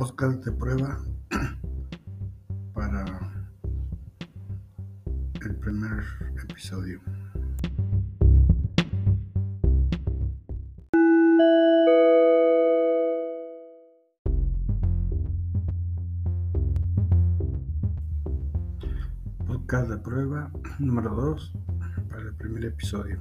podcast de prueba para el primer episodio. Podcast de prueba número 2 para el primer episodio.